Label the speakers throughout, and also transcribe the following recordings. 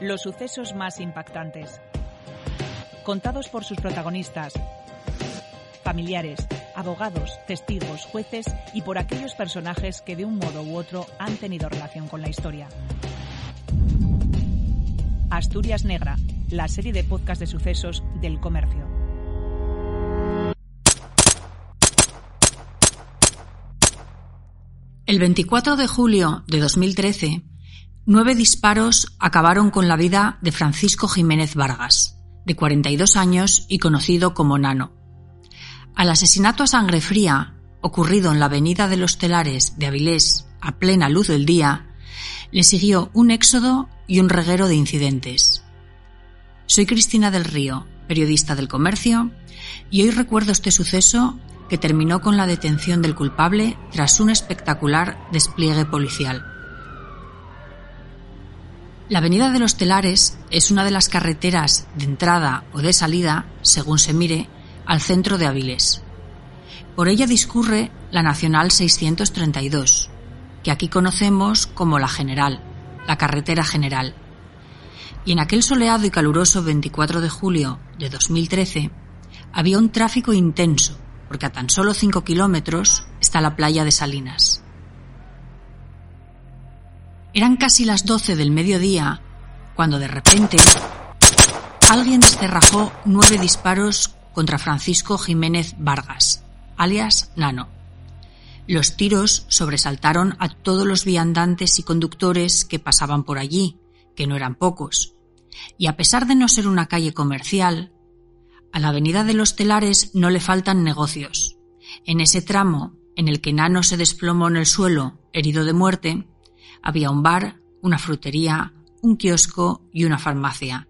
Speaker 1: Los sucesos más impactantes. Contados por sus protagonistas, familiares, abogados, testigos, jueces y por aquellos personajes que de un modo u otro han tenido relación con la historia. Asturias Negra, la serie de podcast de sucesos del comercio.
Speaker 2: El 24 de julio de 2013, nueve disparos acabaron con la vida de Francisco Jiménez Vargas, de 42 años y conocido como Nano. Al asesinato a sangre fría, ocurrido en la avenida de los Telares de Avilés a plena luz del día, le siguió un éxodo y un reguero de incidentes. Soy Cristina del Río, periodista del comercio, y hoy recuerdo este suceso que terminó con la detención del culpable tras un espectacular despliegue policial. La Avenida de los Telares es una de las carreteras de entrada o de salida, según se mire, al centro de Avilés. Por ella discurre la Nacional 632, que aquí conocemos como la General, la carretera general. Y en aquel soleado y caluroso 24 de julio de 2013 había un tráfico intenso porque a tan solo 5 kilómetros está la playa de Salinas. Eran casi las 12 del mediodía cuando de repente alguien descerrajó nueve disparos contra Francisco Jiménez Vargas, alias Nano. Los tiros sobresaltaron a todos los viandantes y conductores que pasaban por allí, que no eran pocos, y a pesar de no ser una calle comercial, a la avenida de los telares no le faltan negocios. En ese tramo, en el que Nano se desplomó en el suelo, herido de muerte, había un bar, una frutería, un kiosco y una farmacia,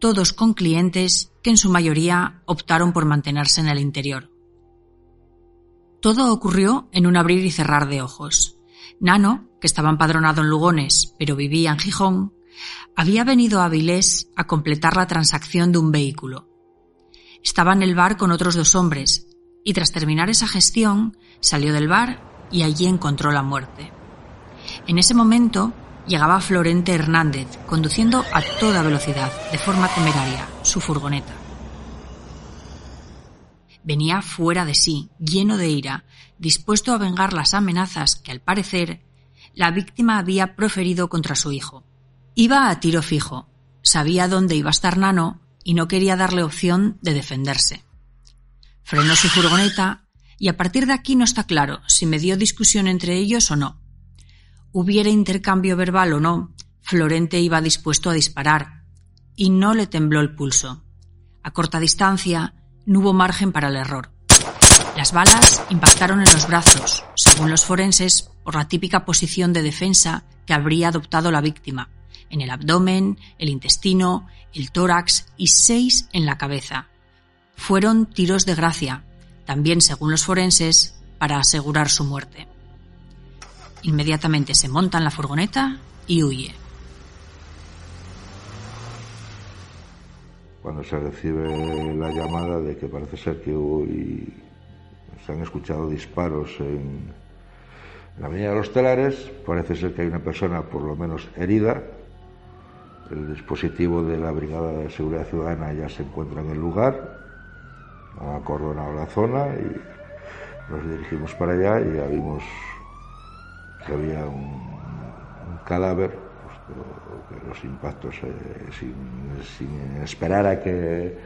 Speaker 2: todos con clientes que en su mayoría optaron por mantenerse en el interior. Todo ocurrió en un abrir y cerrar de ojos. Nano, que estaba empadronado en Lugones, pero vivía en Gijón, había venido a Avilés a completar la transacción de un vehículo. Estaba en el bar con otros dos hombres y tras terminar esa gestión salió del bar y allí encontró la muerte. En ese momento llegaba Florente Hernández conduciendo a toda velocidad, de forma temeraria, su furgoneta. Venía fuera de sí, lleno de ira, dispuesto a vengar las amenazas que, al parecer, la víctima había proferido contra su hijo. Iba a tiro fijo, sabía dónde iba a estar Nano y no quería darle opción de defenderse. Frenó su furgoneta y a partir de aquí no está claro si me dio discusión entre ellos o no. Hubiera intercambio verbal o no, Florente iba dispuesto a disparar y no le tembló el pulso. A corta distancia no hubo margen para el error. Las balas impactaron en los brazos, según los forenses, por la típica posición de defensa que habría adoptado la víctima, en el abdomen, el intestino, el tórax y seis en la cabeza. Fueron tiros de gracia, también según los forenses, para asegurar su muerte. Inmediatamente se monta en la furgoneta y huye.
Speaker 3: Cuando se recibe la llamada de que parece ser que hoy se han escuchado disparos en la avenida de los Telares, parece ser que hay una persona por lo menos herida, el dispositivo de la Brigada de Seguridad Ciudadana ya se encuentra en el lugar, ha acordonado la zona y nos dirigimos para allá y ya vimos que había un, cadáver, pues, los impactos eh, sin, esperar a que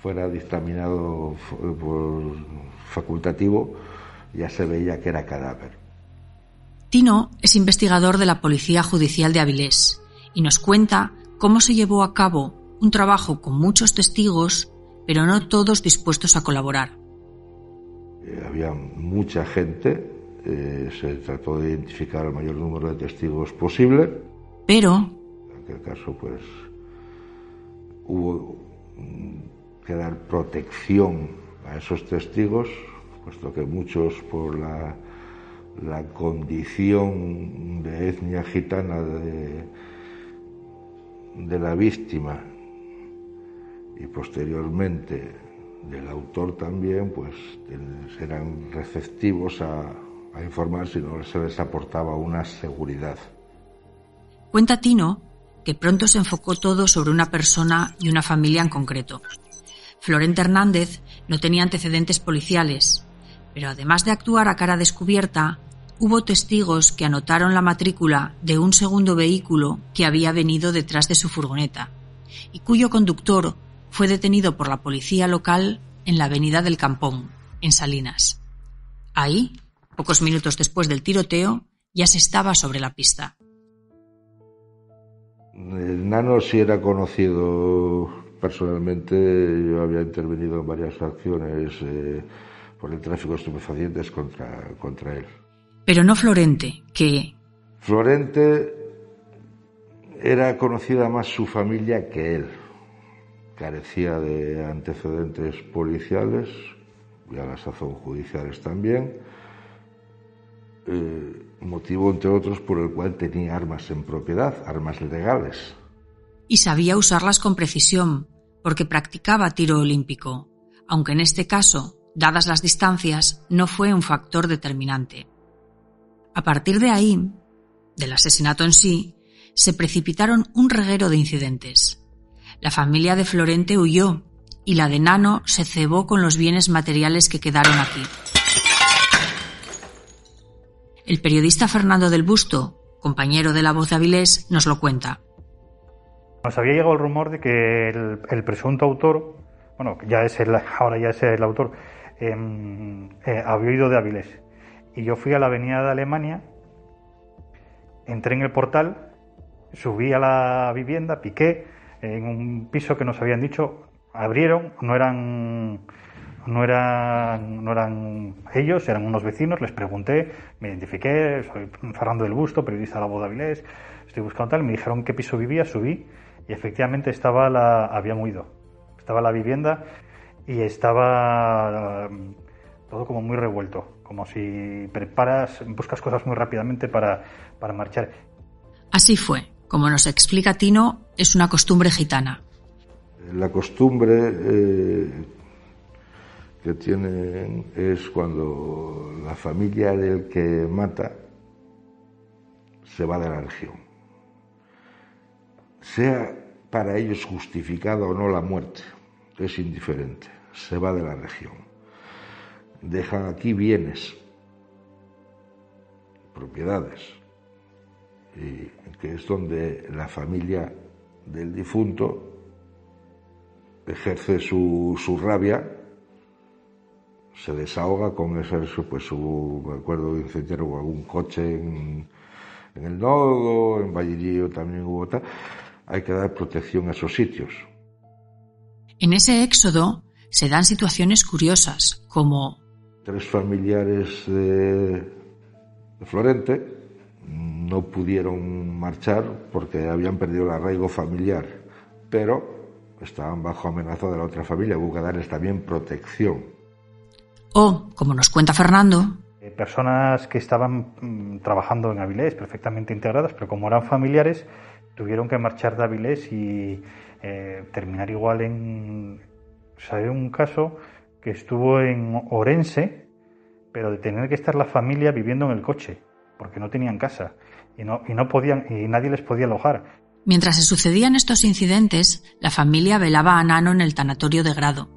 Speaker 3: fuera dictaminado por facultativo, ya se veía que era cadáver.
Speaker 2: Tino es investigador de la Policía Judicial de Avilés y nos cuenta cómo se llevó a cabo un trabajo con muchos testigos, pero no todos dispuestos a colaborar.
Speaker 3: Eh, había mucha gente, eh, se trató de identificar el mayor número de testigos posible.
Speaker 2: Pero...
Speaker 3: En aquel caso, pues, hubo que dar protección a esos testigos, puesto que muchos por la, la condición de etnia gitana de, de la víctima y posteriormente del autor también, pues serán receptivos a, informar si no se les aportaba una seguridad.
Speaker 2: Cuenta Tino que pronto se enfocó todo sobre una persona y una familia en concreto. Florente Hernández no tenía antecedentes policiales, pero además de actuar a cara descubierta, hubo testigos que anotaron la matrícula de un segundo vehículo que había venido detrás de su furgoneta y cuyo conductor fue detenido por la policía local en la avenida del Campón, en Salinas. Ahí, pocos minutos después del tiroteo, ya se estaba sobre la pista.
Speaker 3: El nano sí era conocido personalmente, yo había intervenido en varias acciones eh, por el tráfico de estupefacientes contra, contra él.
Speaker 2: Pero no Florente, que...
Speaker 3: Florente era conocida más su familia que él. Carecía de antecedentes policiales y a la sazón judiciales también. Eh, motivo, entre otros, por el cual tenía armas en propiedad, armas legales.
Speaker 2: Y sabía usarlas con precisión, porque practicaba tiro olímpico, aunque en este caso, dadas las distancias, no fue un factor determinante. A partir de ahí, del asesinato en sí, se precipitaron un reguero de incidentes. La familia de Florente huyó y la de Nano se cebó con los bienes materiales que quedaron aquí. El periodista Fernando del Busto, compañero de La Voz de Avilés, nos lo cuenta.
Speaker 4: Nos había llegado el rumor de que el, presunto autor, bueno, ya es el, ahora ya es el autor, em, eh, había ido de Avilés. Y yo fui a la avenida de Alemania, entré en el portal, subí a la vivienda, piqué en un piso que nos habían dicho, abrieron, no eran no eran, no eran ellos, eran unos vecinos, les pregunté, me identifiqué, soy Fernando del Busto, periodista de la Boda Avilés, estoy buscando tal, me dijeron qué piso vivía, subí y efectivamente estaba la, habían huido, estaba la vivienda y estaba um, todo como muy revuelto, como si preparas, buscas cosas muy rápidamente para, para marchar.
Speaker 2: Así fue, como nos explica Tino, es una costumbre gitana.
Speaker 3: La costumbre eh, que tienen es cuando la familia del que mata se va de la región. Sea para ellos justificada o no la muerte, es indiferente, se va de la región. Dejan aquí bienes, propiedades, y que es donde la familia del difunto ejerce su, su rabia se desahoga con ese, pues su, me acuerdo de incendiaron algún coche en, el nodo, en Vallerío también hubo tal. Hay que dar protección a esos sitios.
Speaker 2: En ese éxodo se dan situaciones curiosas, como...
Speaker 3: Tres familiares de, de Florente no pudieron marchar porque habían perdido el arraigo familiar, pero estaban bajo amenaza de la otra familia, hubo que darles también protección.
Speaker 2: O, como nos cuenta Fernando,
Speaker 4: eh, personas que estaban mm, trabajando en Avilés perfectamente integradas, pero como eran familiares, tuvieron que marchar de Avilés y eh, terminar igual en... O un caso que estuvo en Orense, pero de tener que estar la familia viviendo en el coche, porque no tenían casa y no, y no podían, y nadie les podía alojar.
Speaker 2: Mientras se sucedían estos incidentes, la familia velaba a Nano en el tanatorio de grado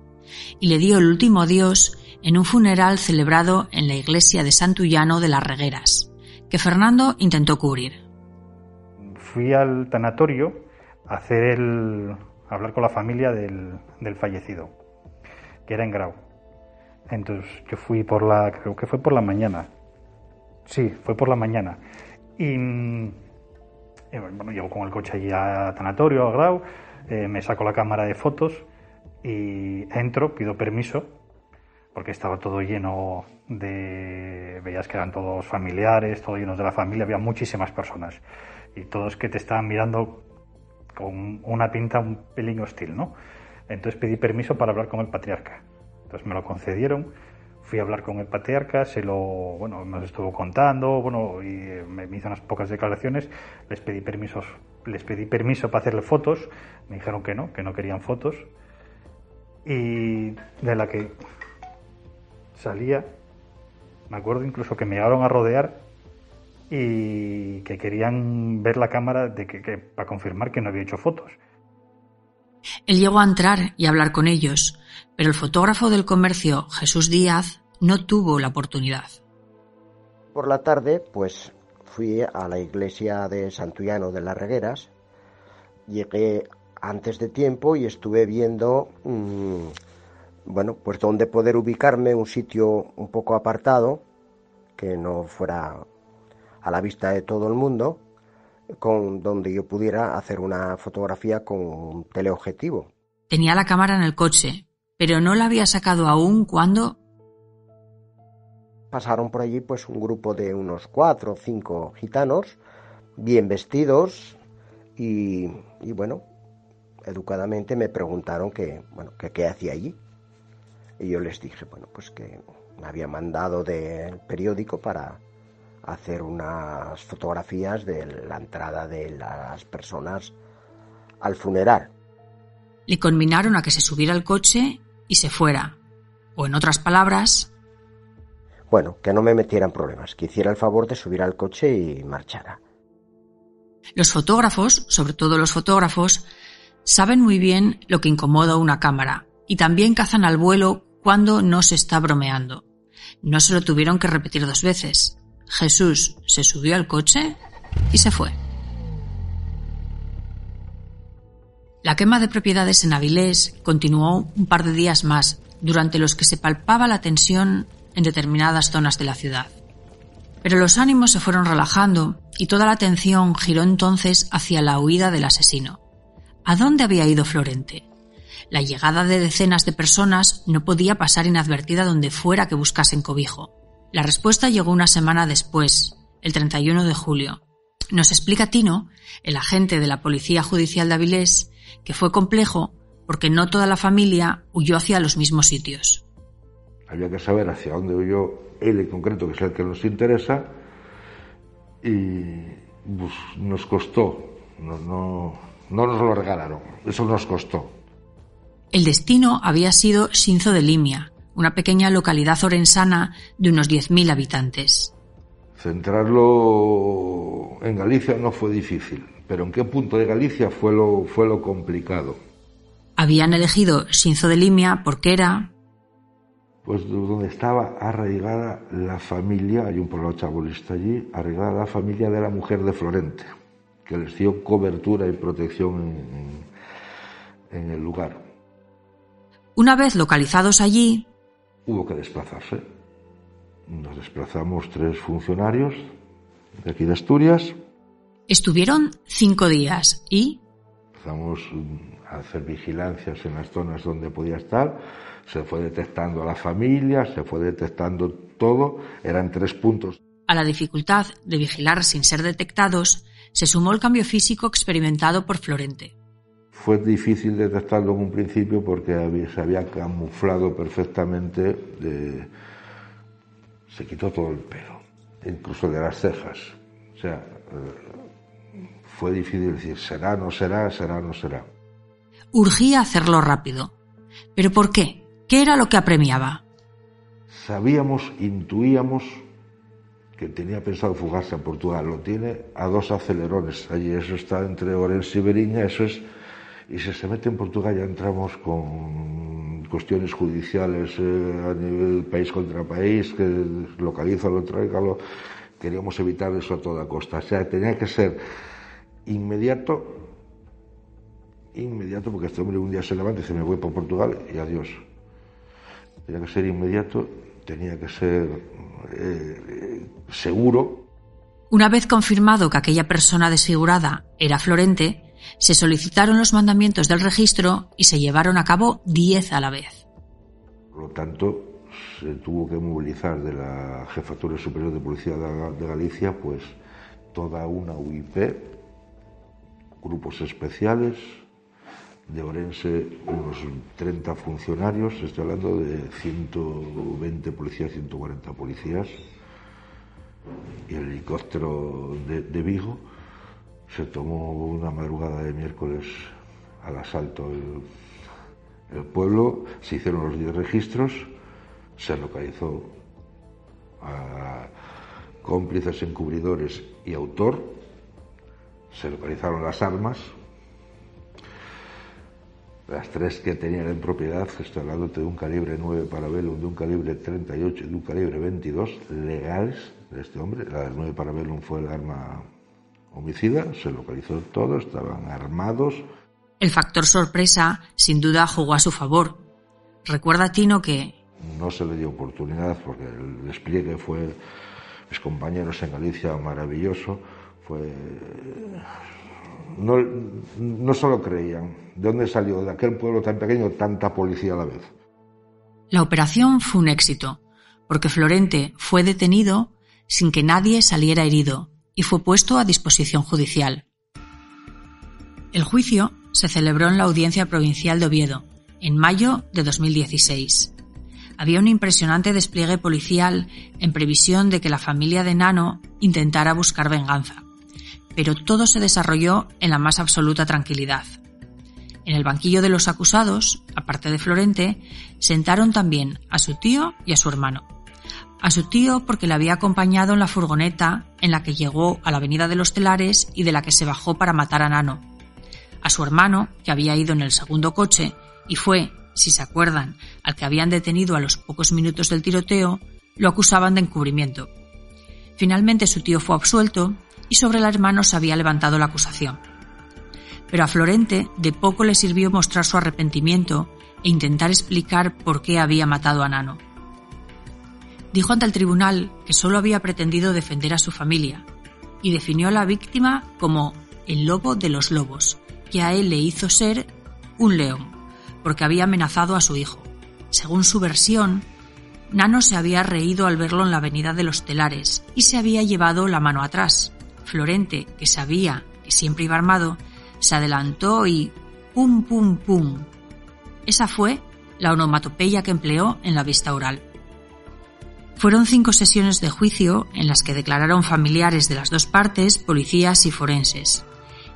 Speaker 2: y le dio el último adiós en un funeral celebrado en la iglesia de Santullano de las Regueras, que Fernando intentó cubrir.
Speaker 4: Fui al tanatorio a hacer el, hablar con la familia del, fallecido, que era en Grau. Entonces yo fui por la, creo que fue por la mañana. Sí, fue por la mañana. Y, bueno, llego con el coche allí a tanatorio, a Grau, eh, me saco la cámara de fotos y entro, pido permiso porque estaba todo lleno de, veías que eran todos familiares, todos llenos de la familia, había muchísimas personas y todos que te estaban mirando con una pinta un pelín hostil, ¿no? Entonces pedí permiso para hablar con el patriarca. Entonces me lo concedieron, fui a hablar con el patriarca, se lo, bueno, nos estuvo contando, bueno, y eh, me hizo unas pocas declaraciones, les pedí permisos, les pedí permiso para hacerle fotos, me dijeron que no, que no querían fotos, y de la que salía, me acuerdo incluso que me llegaron a rodear y que querían ver la cámara de que, para confirmar que no había hecho fotos.
Speaker 2: Él llegó a entrar y hablar con ellos, pero el fotógrafo del comercio, Jesús Díaz, no tuvo la oportunidad.
Speaker 5: Por la tarde, pues fui a la iglesia de Santullano de las Regueras. Llegué antes de tiempo y estuve viendo, mm, bueno, pues dónde poder ubicarme, un sitio un poco apartado, que no fuera a la vista de todo el mundo, con donde yo pudiera hacer una fotografía con un teleobjetivo.
Speaker 2: Tenía la cámara en el coche, pero no la había sacado aún cuando
Speaker 5: pasaron por allí pues un grupo de unos cuatro o cinco gitanos bien vestidos y, y bueno educadamente me preguntaron que, bueno, que qué hacía allí. Y yo les dije, bueno, pues que me había mandado del periódico para hacer unas fotografías de la entrada de las personas al funeral.
Speaker 2: Le conminaron a que se subiera al coche y se fuera. O en otras palabras...
Speaker 5: Bueno, que no me metieran problemas, que hiciera el favor de subir al coche y marchara.
Speaker 2: Los fotógrafos, sobre todo los fotógrafos, Saben muy bien lo que incomoda una cámara y también cazan al vuelo cuando no se está bromeando. No se lo tuvieron que repetir dos veces. Jesús se subió al coche y se fue. La quema de propiedades en Avilés continuó un par de días más, durante los que se palpaba la tensión en determinadas zonas de la ciudad. Pero los ánimos se fueron relajando y toda la atención giró entonces hacia la huida del asesino. ¿A dónde había ido Florente? La llegada de decenas de personas no podía pasar inadvertida donde fuera que buscasen cobijo. La respuesta llegó una semana después, el 31 de julio. Nos explica Tino, el agente de la Policía Judicial de Avilés, que fue complejo porque no toda la familia huyó hacia los mismos sitios.
Speaker 3: Había que saber hacia dónde huyó él en concreto, que es el que nos interesa, y nos costó. No nos lo regalaron, eso nos costó.
Speaker 2: El destino había sido Sinzo de Limia, una pequeña localidad orensana de unos 10.000 habitantes.
Speaker 3: Centrarlo en Galicia no fue difícil, pero en qué punto de Galicia fue lo, fue lo complicado.
Speaker 2: Habían elegido Sinzo de Limia porque era...
Speaker 3: Pues donde estaba arraigada la familia, hay un pueblo chabolista allí, arraigada la familia de la mujer de Florente que les dio cobertura y protección en, el lugar.
Speaker 2: Una vez localizados allí,
Speaker 3: hubo que desplazarse. Nos desplazamos tres funcionarios de aquí de Asturias.
Speaker 2: Estuvieron cinco días y...
Speaker 3: Empezamos a hacer vigilancias en las zonas donde podía estar. Se fue detectando a la familia, se fue detectando todo. Eran tres puntos.
Speaker 2: A la dificultad de vigilar sin ser detectados, se sumó el cambio físico experimentado por Florente.
Speaker 3: Fue difícil detectarlo en un principio porque se había camuflado perfectamente, se quitó todo el pelo, incluso de las cejas. O sea, eh, fue difícil decir, será, no será, será, no será.
Speaker 2: Urgía hacerlo rápido. ¿Pero por qué? ¿Qué era lo que apremiaba?
Speaker 3: Sabíamos, intuíamos que tenía pensado fugarse a Portugal, lo tiene a dos acelerones allí, eso está entre Orense y Beriña, eso es, y si se mete en Portugal ya entramos con cuestiones judiciales eh, a nivel país contra país, que localízalo, tráigalo, queríamos evitar eso a toda costa, o sea, tenía que ser inmediato, inmediato, porque este hombre un día se levanta y dice, me voy para Portugal y adiós. Tenía que ser inmediato, tenía que ser eh, seguro.
Speaker 2: Una vez confirmado que aquella persona desfigurada era Florente, se solicitaron los mandamientos del registro y se llevaron a cabo diez a la vez.
Speaker 3: Por lo tanto, se tuvo que movilizar de la Jefatura Superior de Policía de Galicia, pues toda una UIP, grupos especiales, de Orense unos 30 funcionarios, estoy hablando de 120 policías, 140 policías, y el helicóptero de, Vigo se tomó una madrugada de miércoles al asalto el, pueblo, se hicieron los 10 registros, se localizó a, cómplices encubridores y autor. Se localizaron las armas, las tres que tenían en propiedad, estoy hablando de un calibre 9 para Bellum, de un calibre 38 y de un calibre 22 legales de este hombre. La del 9 para Bellum fue el arma homicida, se localizó todo, estaban armados.
Speaker 2: El factor sorpresa sin duda jugó a su favor. Recuerda Tino que...
Speaker 3: No se le dio oportunidad porque el despliegue fue, mis compañeros en Galicia, maravilloso, fue no, no solo creían. ¿De dónde salió de aquel pueblo tan pequeño tanta policía a la vez?
Speaker 2: La operación fue un éxito, porque Florente fue detenido sin que nadie saliera herido y fue puesto a disposición judicial. El juicio se celebró en la Audiencia Provincial de Oviedo, en mayo de 2016. Había un impresionante despliegue policial en previsión de que la familia de Nano intentara buscar venganza pero todo se desarrolló en la más absoluta tranquilidad. En el banquillo de los acusados, aparte de Florente, sentaron también a su tío y a su hermano. A su tío porque le había acompañado en la furgoneta en la que llegó a la avenida de los Telares y de la que se bajó para matar a Nano. A su hermano, que había ido en el segundo coche y fue, si se acuerdan, al que habían detenido a los pocos minutos del tiroteo, lo acusaban de encubrimiento. Finalmente su tío fue absuelto y sobre el hermano se había levantado la acusación. Pero a Florente de poco le sirvió mostrar su arrepentimiento e intentar explicar por qué había matado a Nano. Dijo ante el tribunal que solo había pretendido defender a su familia y definió a la víctima como el lobo de los lobos, que a él le hizo ser un león, porque había amenazado a su hijo. Según su versión, Nano se había reído al verlo en la avenida de los telares y se había llevado la mano atrás, Florente, que sabía que siempre iba armado, se adelantó y pum, pum, pum. Esa fue la onomatopeya que empleó en la vista oral. Fueron cinco sesiones de juicio en las que declararon familiares de las dos partes, policías y forenses,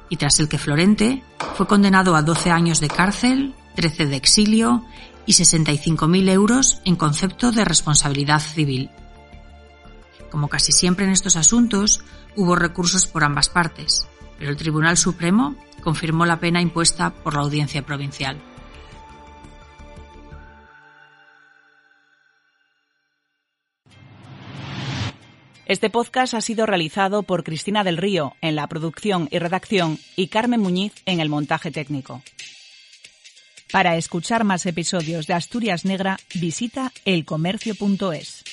Speaker 2: y tras el que Florente fue condenado a 12 años de cárcel, 13 de exilio y 65.000 euros en concepto de responsabilidad civil. Como casi siempre en estos asuntos, hubo recursos por ambas partes, pero el Tribunal Supremo confirmó la pena impuesta por la Audiencia Provincial.
Speaker 1: Este podcast ha sido realizado por Cristina del Río en la producción y redacción y Carmen Muñiz en el montaje técnico. Para escuchar más episodios de Asturias Negra, visita elcomercio.es.